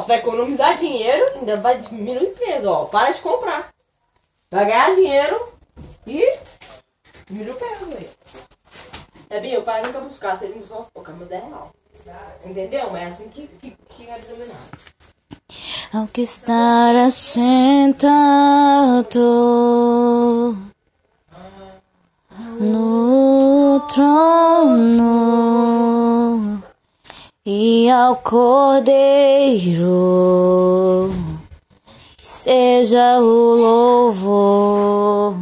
Você vai economizar dinheiro, ainda vai diminuir peso, ó. Para de comprar. Vai ganhar dinheiro e diminui o peso, velho. Sabia? O pai nunca buscar, ele buscar o caminho da real. Entendeu? Mas é assim que, que, que examinar. Ao que estar assentado no trono e ao Cordeiro seja o louvor.